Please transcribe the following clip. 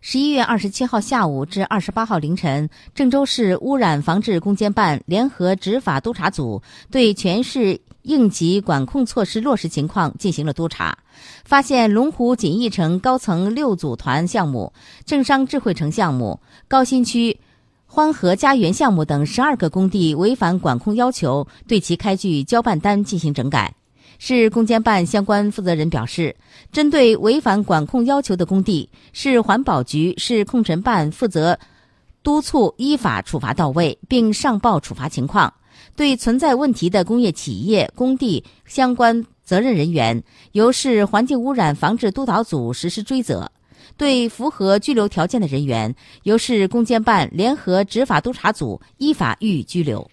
十一月二十七号下午至二十八号凌晨，郑州市污染防治攻坚办联合执法督查组对全市应急管控措施落实情况进行了督查，发现龙湖锦逸城高层六组团项目、正商智慧城项目、高新区欢和家园项目等十二个工地违反管控要求，对其开具交办单进行整改。市攻坚办相关负责人表示，针对违反管控要求的工地，市环保局、市控尘办负责督促依法处罚到位，并上报处罚情况。对存在问题的工业企业、工地相关责任人员，由市环境污染防治督导组实施追责；对符合拘留条件的人员，由市攻坚办联合执法督查组依法予以拘留。